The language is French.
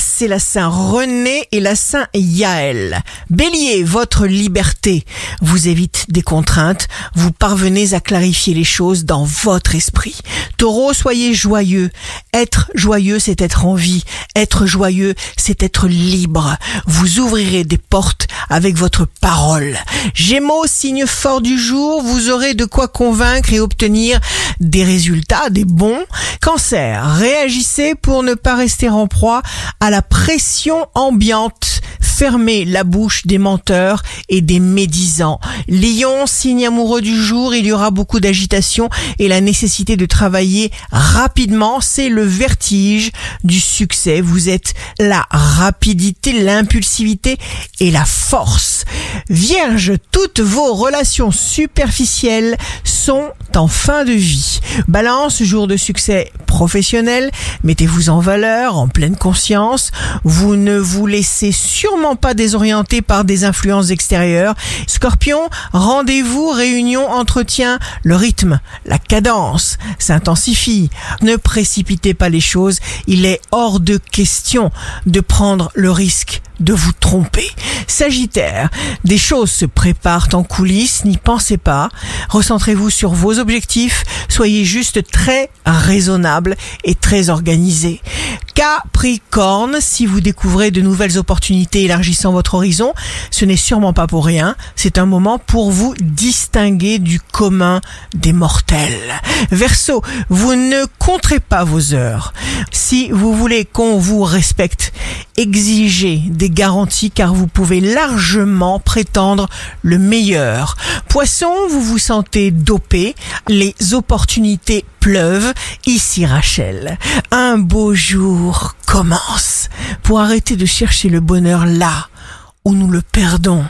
c'est la Saint René et la Saint Yaël. Bélier, votre liberté vous évite des contraintes, vous parvenez à clarifier les choses dans votre esprit. Taureau, soyez joyeux. Être joyeux, c'est être en vie. Être joyeux, c'est être libre. Vous ouvrirez des portes avec votre parole. Gémeaux, signe fort du jour, vous aurez de quoi convaincre et obtenir des résultats, des bons. Cancer, réagissez pour ne pas rester en proie à la pression ambiante. Fermez la bouche des menteurs et des médisants. Lion, signe amoureux du jour, il y aura beaucoup d'agitation et la nécessité de travailler rapidement, c'est le vertige du succès. Vous êtes la rapidité, l'impulsivité et la force. Vierge, toutes vos relations superficielles sont en fin de vie. Balance, jour de succès professionnel, mettez-vous en valeur, en pleine conscience. Vous ne vous laissez sûrement pas désorienter par des influences extérieures. Scorpion, rendez-vous, réunion, entretien, le rythme, la cadence s'intensifie. Ne précipitez pas les choses, il est hors de question de prendre le risque de vous tromper. Sagittaire, des choses se préparent en coulisses, n'y pensez pas. Recentrez-vous sur vos objectifs, soyez juste très raisonnable et très organisé. Capricorne, si vous découvrez de nouvelles opportunités élargissant votre horizon, ce n'est sûrement pas pour rien, c'est un moment pour vous distinguer du commun des mortels. Verseau, vous ne compterez pas vos heures. Si vous voulez qu'on vous respecte, exigez des garanties car vous pouvez largement prétendre le meilleur. Poisson, vous vous sentez dopé, les opportunités pleuvent. Ici Rachel, un beau jour commence pour arrêter de chercher le bonheur là où nous le perdons.